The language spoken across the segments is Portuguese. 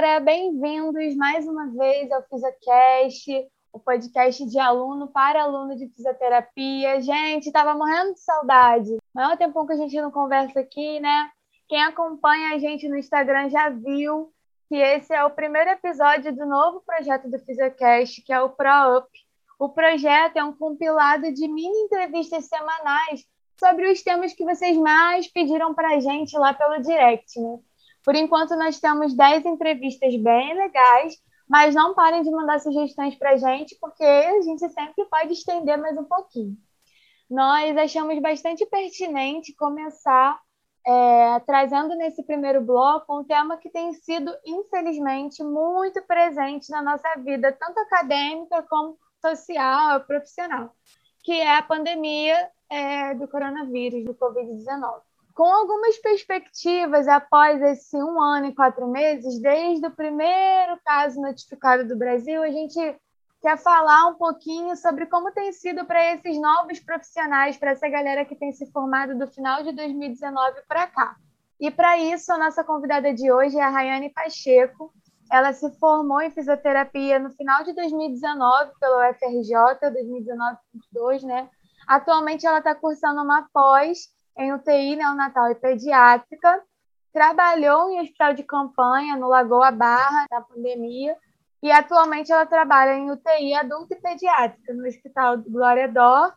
galera, bem-vindos mais uma vez ao FisioCast, o podcast de aluno para aluno de fisioterapia. Gente, tava morrendo de saudade. Maior tempo que a gente não conversa aqui, né? Quem acompanha a gente no Instagram já viu que esse é o primeiro episódio do novo projeto do FisioCast, que é o ProUp. O projeto é um compilado de mini entrevistas semanais sobre os temas que vocês mais pediram para a gente lá pelo direct, né? Por enquanto, nós temos 10 entrevistas bem legais, mas não parem de mandar sugestões para a gente, porque a gente sempre pode estender mais um pouquinho. Nós achamos bastante pertinente começar é, trazendo nesse primeiro bloco um tema que tem sido, infelizmente, muito presente na nossa vida, tanto acadêmica como social, profissional, que é a pandemia é, do coronavírus, do Covid-19 com algumas perspectivas após esse um ano e quatro meses, desde o primeiro caso notificado do Brasil, a gente quer falar um pouquinho sobre como tem sido para esses novos profissionais, para essa galera que tem se formado do final de 2019 para cá. E para isso, a nossa convidada de hoje é a Rayane Pacheco. Ela se formou em fisioterapia no final de 2019 pelo UFRJ, 2019-2022, né? Atualmente, ela está cursando uma pós em UTI neonatal e pediátrica, trabalhou em hospital de campanha no Lagoa Barra, na pandemia, e atualmente ela trabalha em UTI adulta e pediátrica, no Hospital Glória Dor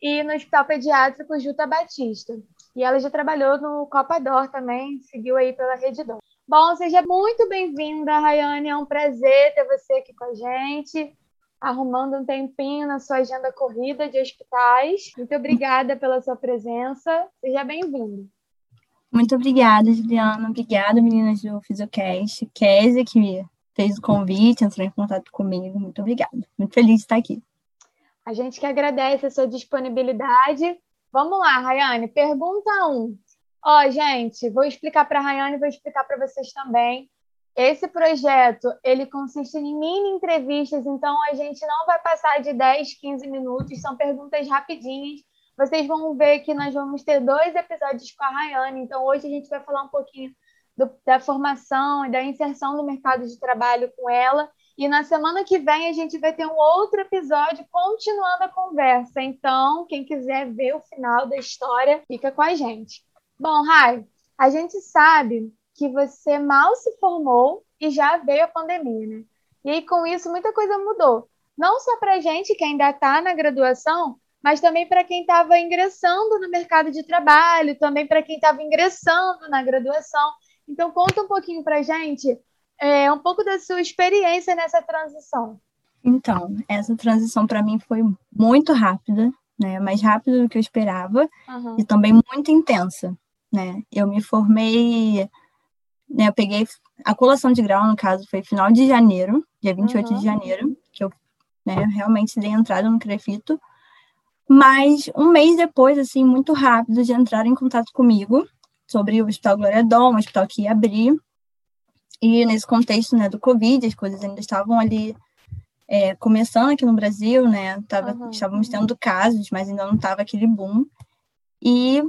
e no Hospital Pediátrico Juta Batista. E ela já trabalhou no Copa Dor também, seguiu aí pela Rede Dor. Bom, seja muito bem-vinda, Rayane, é um prazer ter você aqui com a gente arrumando um tempinho na sua agenda corrida de hospitais. Muito obrigada pela sua presença. Seja bem-vindo. Muito obrigada, Juliana. Obrigada, meninas do Fisiocast. Kézia, que fez o convite, entrou em contato comigo. Muito obrigada. Muito feliz de estar aqui. A gente que agradece a sua disponibilidade. Vamos lá, Rayane. Pergunta 1. Um. Ó, gente, vou explicar para a Rayane e vou explicar para vocês também. Esse projeto, ele consiste em mini entrevistas, então a gente não vai passar de 10, 15 minutos, são perguntas rapidinhas. Vocês vão ver que nós vamos ter dois episódios com a Rayane, então hoje a gente vai falar um pouquinho do, da formação e da inserção no mercado de trabalho com ela. E na semana que vem a gente vai ter um outro episódio continuando a conversa. Então, quem quiser ver o final da história, fica com a gente. Bom, Rai, a gente sabe que você mal se formou e já veio a pandemia, né? E aí, com isso, muita coisa mudou. Não só para a gente que ainda está na graduação, mas também para quem estava ingressando no mercado de trabalho, também para quem estava ingressando na graduação. Então, conta um pouquinho para a gente é, um pouco da sua experiência nessa transição. Então, essa transição para mim foi muito rápida, né? Mais rápida do que eu esperava uhum. e também muito intensa, né? Eu me formei né, eu peguei a colação de grau, no caso, foi final de janeiro, dia 28 uhum. de janeiro, que eu né, realmente dei entrada no Crefito. Mas um mês depois, assim, muito rápido, de entrar em contato comigo sobre o Hospital Glória Dom, um hospital que ia abrir. E nesse contexto né, do Covid, as coisas ainda estavam ali é, começando aqui no Brasil, né? Tava, uhum. Estávamos tendo casos, mas ainda não estava aquele boom. E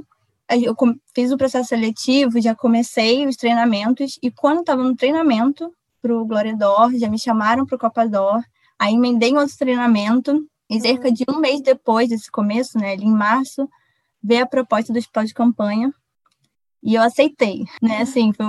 eu fiz o processo seletivo, já comecei os treinamentos, e quando estava no treinamento para o Glória Dor, já me chamaram para o Copa Dor, aí emendei outro treinamento, e cerca uhum. de um mês depois desse começo, né, ali em março, veio a proposta do hospital de campanha, e eu aceitei, né, assim, foi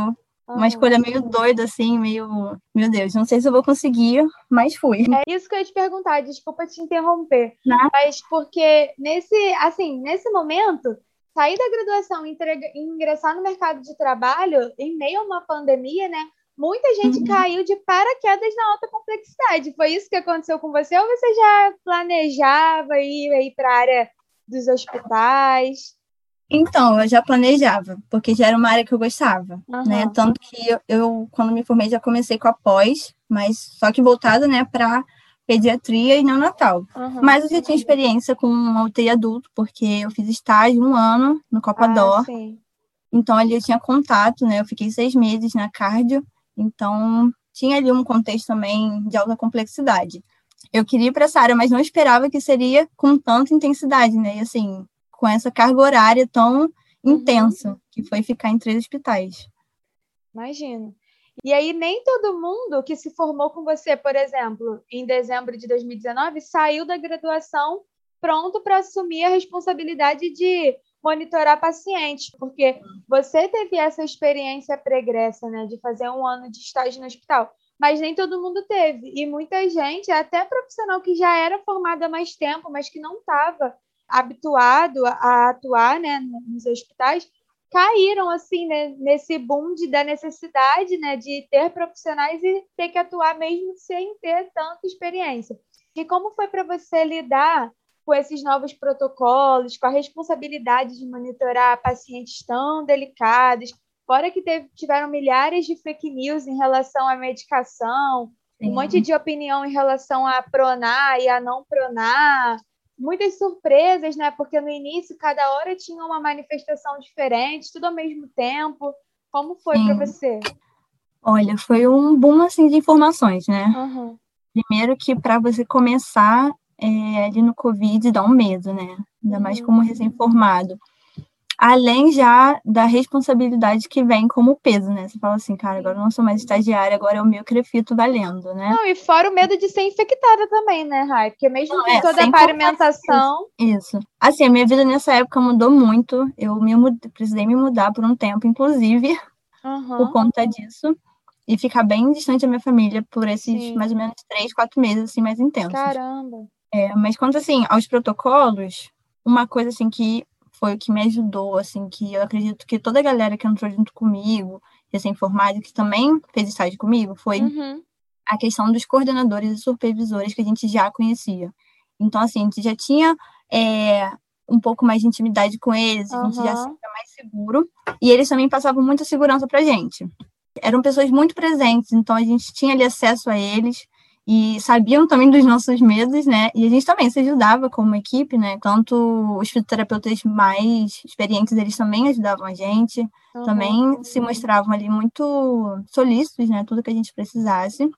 uma escolha meio doida, assim, meio, meu Deus, não sei se eu vou conseguir, mas fui. É isso que eu ia te perguntar, desculpa te interromper, não. mas porque nesse, assim, nesse momento sair da graduação e ingressar no mercado de trabalho em meio a uma pandemia, né? Muita gente uhum. caiu de paraquedas na alta complexidade. Foi isso que aconteceu com você ou você já planejava ir, ir para a área dos hospitais? Então, eu já planejava, porque já era uma área que eu gostava, uhum. né? Tanto que eu, eu, quando me formei, já comecei com a pós, mas só que voltada, né, para pediatria e neonatal. Uhum. Mas eu já tinha experiência com UTI adulto, porque eu fiz estágio um ano no Copa Ah, então ali eu tinha contato, né? Eu fiquei seis meses na cardio, então tinha ali um contexto também de alta complexidade. Eu queria ir para essa área, mas não esperava que seria com tanta intensidade, né? E assim, com essa carga horária tão uhum. intensa, que foi ficar em três hospitais. Imagino. E aí nem todo mundo que se formou com você, por exemplo, em dezembro de 2019, saiu da graduação pronto para assumir a responsabilidade de monitorar pacientes, porque você teve essa experiência pregressa, né, de fazer um ano de estágio no hospital, mas nem todo mundo teve. E muita gente, até profissional que já era formado há mais tempo, mas que não estava habituado a atuar, né, nos hospitais, caíram assim né, nesse boom de, da necessidade né, de ter profissionais e ter que atuar mesmo sem ter tanta experiência. E como foi para você lidar com esses novos protocolos, com a responsabilidade de monitorar pacientes tão delicados, fora que teve, tiveram milhares de fake news em relação à medicação, Sim. um monte de opinião em relação a pronar e a não pronar, muitas surpresas, né? Porque no início cada hora tinha uma manifestação diferente, tudo ao mesmo tempo. Como foi para você? Olha, foi um boom assim de informações, né? Uhum. Primeiro que para você começar é, ali no Covid dá um medo, né? Ainda mais uhum. como recém-formado além já da responsabilidade que vem como peso, né? Você fala assim, cara, agora eu não sou mais estagiária, agora é o meu crefito valendo, né? Não, e fora o medo de ser infectada também, né, Rai? Porque mesmo não, com é, toda a parimentação... Isso. Assim, a minha vida nessa época mudou muito, eu me mudei, precisei me mudar por um tempo, inclusive, uhum. por conta disso, e ficar bem distante da minha família por esses Sim. mais ou menos três, quatro meses, assim, mais intensos. Caramba! É, mas quanto, assim, aos protocolos, uma coisa, assim, que foi o que me ajudou, assim, que eu acredito que toda a galera que entrou junto comigo, recém-formada, que também fez estágio comigo, foi uhum. a questão dos coordenadores e supervisores que a gente já conhecia. Então, assim, a gente já tinha é, um pouco mais de intimidade com eles, a gente já se sentia mais seguro, e eles também passavam muita segurança pra gente. Eram pessoas muito presentes, então a gente tinha ali acesso a eles, e sabiam também dos nossos medos, né? E a gente também se ajudava como equipe, né? Tanto os fisioterapeutas mais experientes, eles também ajudavam a gente, uhum. também se mostravam ali muito solícitos, né? Tudo que a gente precisasse.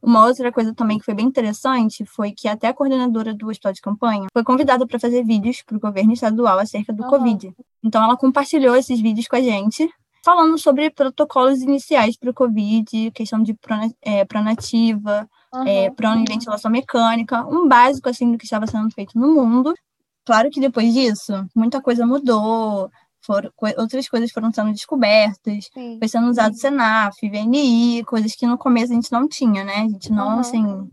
Uma outra coisa também que foi bem interessante foi que até a coordenadora do hospital de campanha foi convidada para fazer vídeos para o governo estadual acerca do uhum. Covid. Então ela compartilhou esses vídeos com a gente, falando sobre protocolos iniciais para o Covid, questão de é, pronativa, uhum. é, prona e ventilação mecânica, um básico assim do que estava sendo feito no mundo. Claro que depois disso, muita coisa mudou, foram, outras coisas foram sendo descobertas, Sim. foi sendo usado Senaf, VNI, coisas que no começo a gente não tinha, né? A gente não, uhum. assim,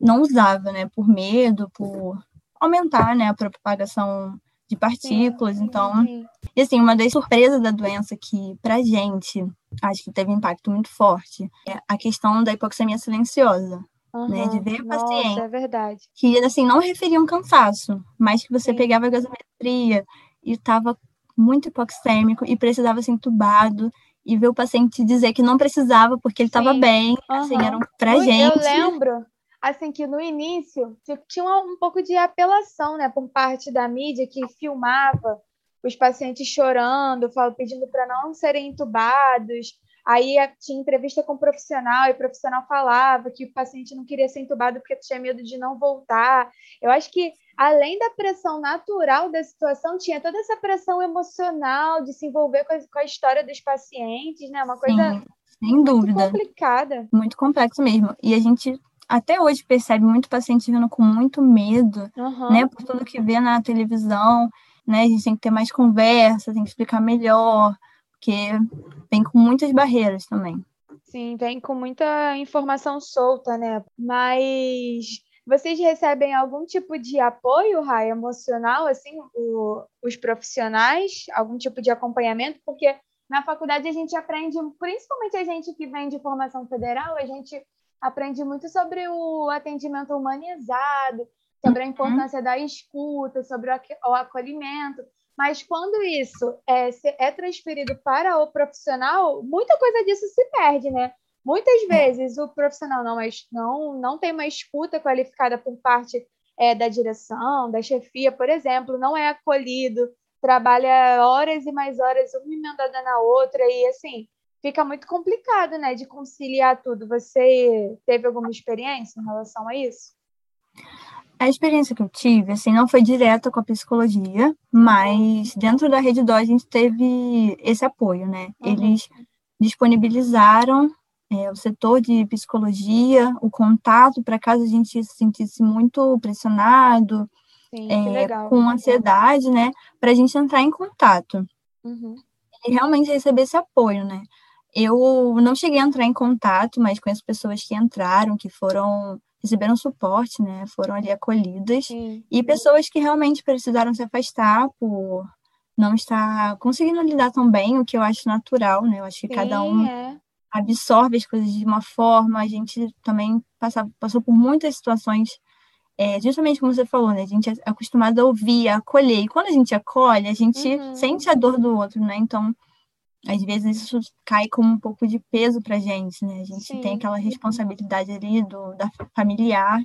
não usava, né? Por medo, por aumentar, né, a propagação de partículas, sim, então... Sim. E, assim, uma das surpresas da doença que, pra gente, acho que teve um impacto muito forte, é a questão da hipoxemia silenciosa. Uhum. Né, de ver Nossa, paciente é verdade. que assim não referiam cansaço, mas que você sim. pegava a gasometria e estava muito hipoxêmico e precisava ser entubado e ver o paciente dizer que não precisava porque ele estava bem, uhum. assim, eram pra eu, gente. Eu lembro assim que no início tinha um pouco de apelação, né, por parte da mídia que filmava os pacientes chorando, pedindo para não serem entubados. Aí tinha entrevista com o profissional e o profissional falava que o paciente não queria ser entubado porque tinha medo de não voltar. Eu acho que além da pressão natural da situação, tinha toda essa pressão emocional de se envolver com a, com a história dos pacientes, né? Uma coisa Sim, sem dúvida. muito complicada. Muito complexo mesmo. E a gente até hoje percebe muito paciente vindo com muito medo, uhum. né, por tudo que vê na televisão, né, a gente tem que ter mais conversa, tem que explicar melhor, porque vem com muitas barreiras também. Sim, vem com muita informação solta, né, mas vocês recebem algum tipo de apoio, Rai, emocional, assim, o, os profissionais, algum tipo de acompanhamento, porque na faculdade a gente aprende, principalmente a gente que vem de formação federal, a gente aprende muito sobre o atendimento humanizado, sobre a uhum. importância da escuta, sobre o acolhimento. Mas quando isso é, é transferido para o profissional, muita coisa disso se perde, né? Muitas vezes o profissional não, é, não, não tem uma escuta qualificada por parte é, da direção, da chefia, por exemplo, não é acolhido, trabalha horas e mais horas, uma emendada na outra, e assim, fica muito complicado, né, de conciliar tudo. Você teve alguma experiência em relação a isso? A experiência que eu tive, assim, não foi direta com a psicologia, mas dentro da Rede Dó a gente teve esse apoio, né? Uhum. Eles disponibilizaram é, o setor de psicologia, o contato, para caso a gente se sentisse muito pressionado, Sim, é, com ansiedade, né, para a gente entrar em contato. Uhum. E realmente receber esse apoio, né. Eu não cheguei a entrar em contato, mas conheço pessoas que entraram, que foram receberam suporte, né? Foram ali acolhidas Sim. e pessoas que realmente precisaram se afastar por não estar conseguindo lidar tão bem, o que eu acho natural, né? Eu acho que Sim, cada um é. absorve as coisas de uma forma. A gente também passa, passou por muitas situações, é, justamente como você falou, né? A gente é acostumado a ouvir, a acolher. E quando a gente acolhe, a gente uhum. sente a dor do outro, né? Então, às vezes isso cai como um pouco de peso para gente, né? A gente Sim. tem aquela responsabilidade ali do da familiar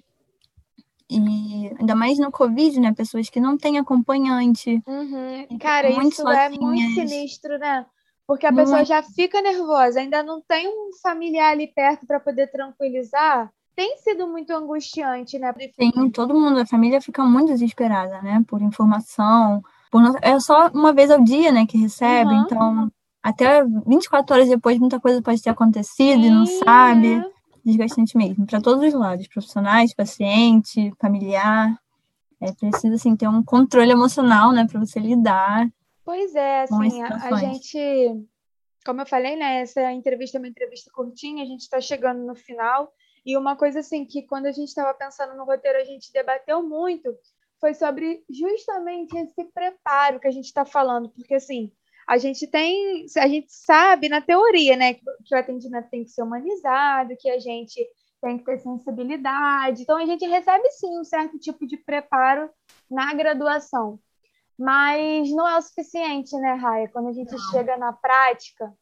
e ainda mais no Covid, né? Pessoas que não têm acompanhante. Uhum. Cara, isso sozinhas. é muito sinistro, né? Porque a pessoa já fica nervosa, ainda não tem um familiar ali perto para poder tranquilizar. Tem sido muito angustiante, né? Sim, todo mundo, a família fica muito desesperada, né? Por informação. Por. É só uma vez ao dia, né, que recebe, uhum. então até 24 horas depois muita coisa pode ter acontecido Sim, e não sabe. É. Desgastante mesmo, para todos os lados, profissionais, paciente, familiar. É preciso assim ter um controle emocional, né, para você lidar. Pois é, assim, a, a, gente, como eu falei, né, essa entrevista é uma entrevista curtinha, a gente está chegando no final. E uma coisa assim que quando a gente estava pensando no roteiro, a gente debateu muito, foi sobre justamente esse preparo que a gente está falando, porque assim, a gente tem, a gente sabe na teoria, né, que, que o atendimento tem que ser humanizado, que a gente tem que ter sensibilidade. Então a gente recebe sim um certo tipo de preparo na graduação, mas não é o suficiente, né, Raia? Quando a gente não. chega na prática,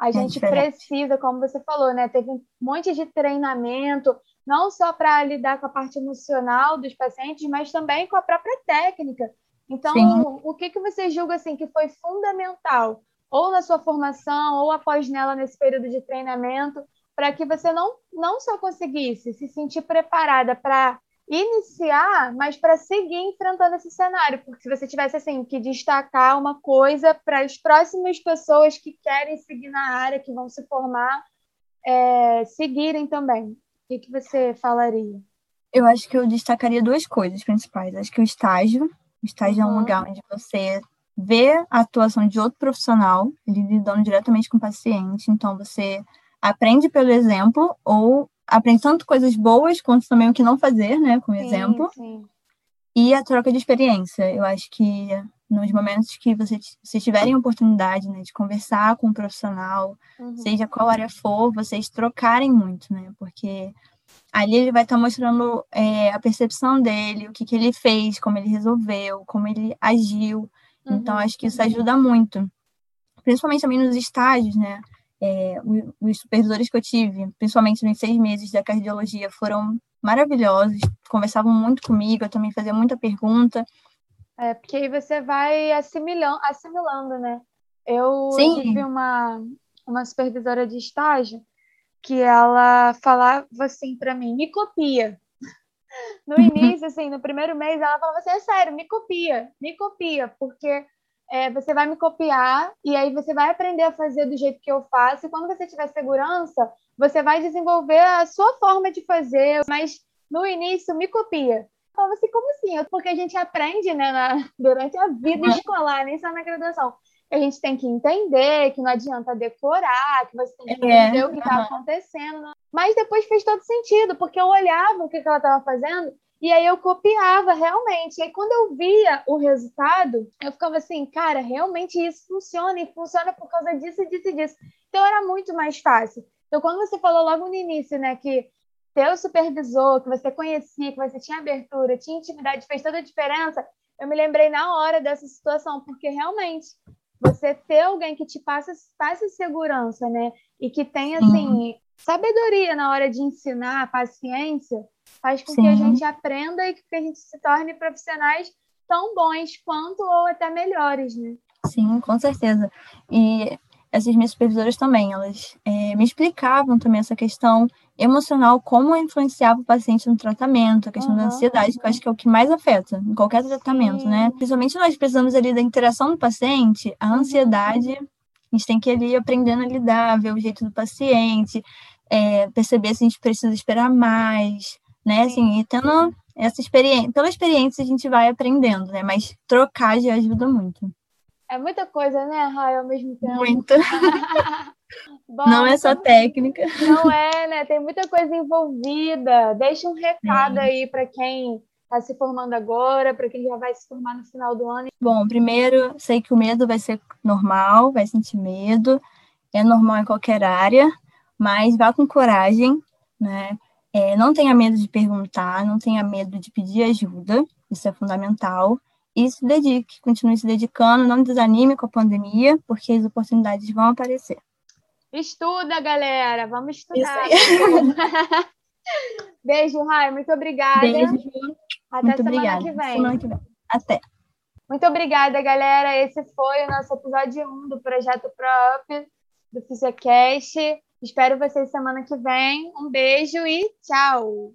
a é gente precisa, como você falou, né, teve um monte de treinamento, não só para lidar com a parte emocional dos pacientes, mas também com a própria técnica então, Sim. o que, que você julga assim que foi fundamental, ou na sua formação, ou após nela nesse período de treinamento, para que você não, não só conseguisse se sentir preparada para iniciar, mas para seguir enfrentando esse cenário, porque se você tivesse assim que destacar uma coisa para as próximas pessoas que querem seguir na área, que vão se formar, é, seguirem também, o que, que você falaria? Eu acho que eu destacaria duas coisas principais. Acho que o estágio, estágio uhum. é um lugar onde você vê a atuação de outro profissional, ele lidando diretamente com o paciente, então você aprende pelo exemplo ou aprende tanto coisas boas quanto também o que não fazer, né, com o exemplo. Sim. E a troca de experiência. Eu acho que nos momentos que você, vocês tiverem oportunidade né, de conversar com um profissional, uhum. seja qual área for, vocês trocarem muito, né? Porque ali ele vai estar tá mostrando é, a percepção dele, o que, que ele fez, como ele resolveu, como ele agiu. Então, uhum. Então, acho que isso ajuda muito. Principalmente também nos estágios, né? É, os supervisores que eu tive, principalmente nos seis meses da cardiologia, foram maravilhosos, conversavam muito comigo, eu também fazia muita pergunta. É, porque aí você vai assimilando, assimilando né? Eu Sim. tive uma, uma supervisora de estágio que ela falava assim para mim, me copia. No início, assim, no primeiro mês, ela falava assim, é sério, me copia, me copia, porque é, você vai me copiar e aí você vai aprender a fazer do jeito que eu faço. E quando você tiver segurança, você vai desenvolver a sua forma de fazer, mas no início, me copia. Eu falava assim, como assim? Porque a gente aprende, né, na, durante a vida escolar, nem só na graduação a gente tem que entender que não adianta decorar, que você tem que é. entender é. o que está uhum. acontecendo. Mas depois fez todo sentido, porque eu olhava o que, que ela estava fazendo e aí eu copiava realmente. E aí quando eu via o resultado, eu ficava assim, cara, realmente isso funciona e funciona por causa disso, disso e disso. Então era muito mais fácil. Então quando você falou logo no início, né, que ter o supervisor, que você conhecia, que você tinha abertura, tinha intimidade, fez toda a diferença, eu me lembrei na hora dessa situação, porque realmente você ter alguém que te passa, passa segurança, né? E que tem, assim, Sim. sabedoria na hora de ensinar, paciência, faz com Sim. que a gente aprenda e que a gente se torne profissionais tão bons quanto ou até melhores, né? Sim, com certeza. E essas minhas supervisoras também, elas é, me explicavam também essa questão emocional, como influenciava o paciente no tratamento, a questão uhum, da ansiedade, uhum. que eu acho que é o que mais afeta em qualquer tratamento, Sim. né? Principalmente nós precisamos ali da interação do paciente, a ansiedade, a gente tem que ir ali aprendendo a lidar, ver o jeito do paciente, é, perceber se a gente precisa esperar mais, né? Assim, e tendo essa experiência, pela experiência a gente vai aprendendo, né? Mas trocar já ajuda muito. É muita coisa, né, Rai, ao mesmo tempo. Muito. Bom, não é só técnica. Não é, né? Tem muita coisa envolvida. Deixa um recado aí para quem está se formando agora, para quem já vai se formar no final do ano. Bom, primeiro, sei que o medo vai ser normal, vai sentir medo, é normal em qualquer área, mas vá com coragem, né? É, não tenha medo de perguntar, não tenha medo de pedir ajuda, isso é fundamental. E se dedique, continue se dedicando, não desanime com a pandemia, porque as oportunidades vão aparecer. Estuda, galera, vamos estudar. Beijo, Rai, muito obrigada. Beijo. Até muito semana que vem. Semana que vem. Até. Muito obrigada, galera. Esse foi o nosso episódio 1 do Projeto Prop, do Fisiocast. Espero vocês semana que vem. Um beijo e tchau!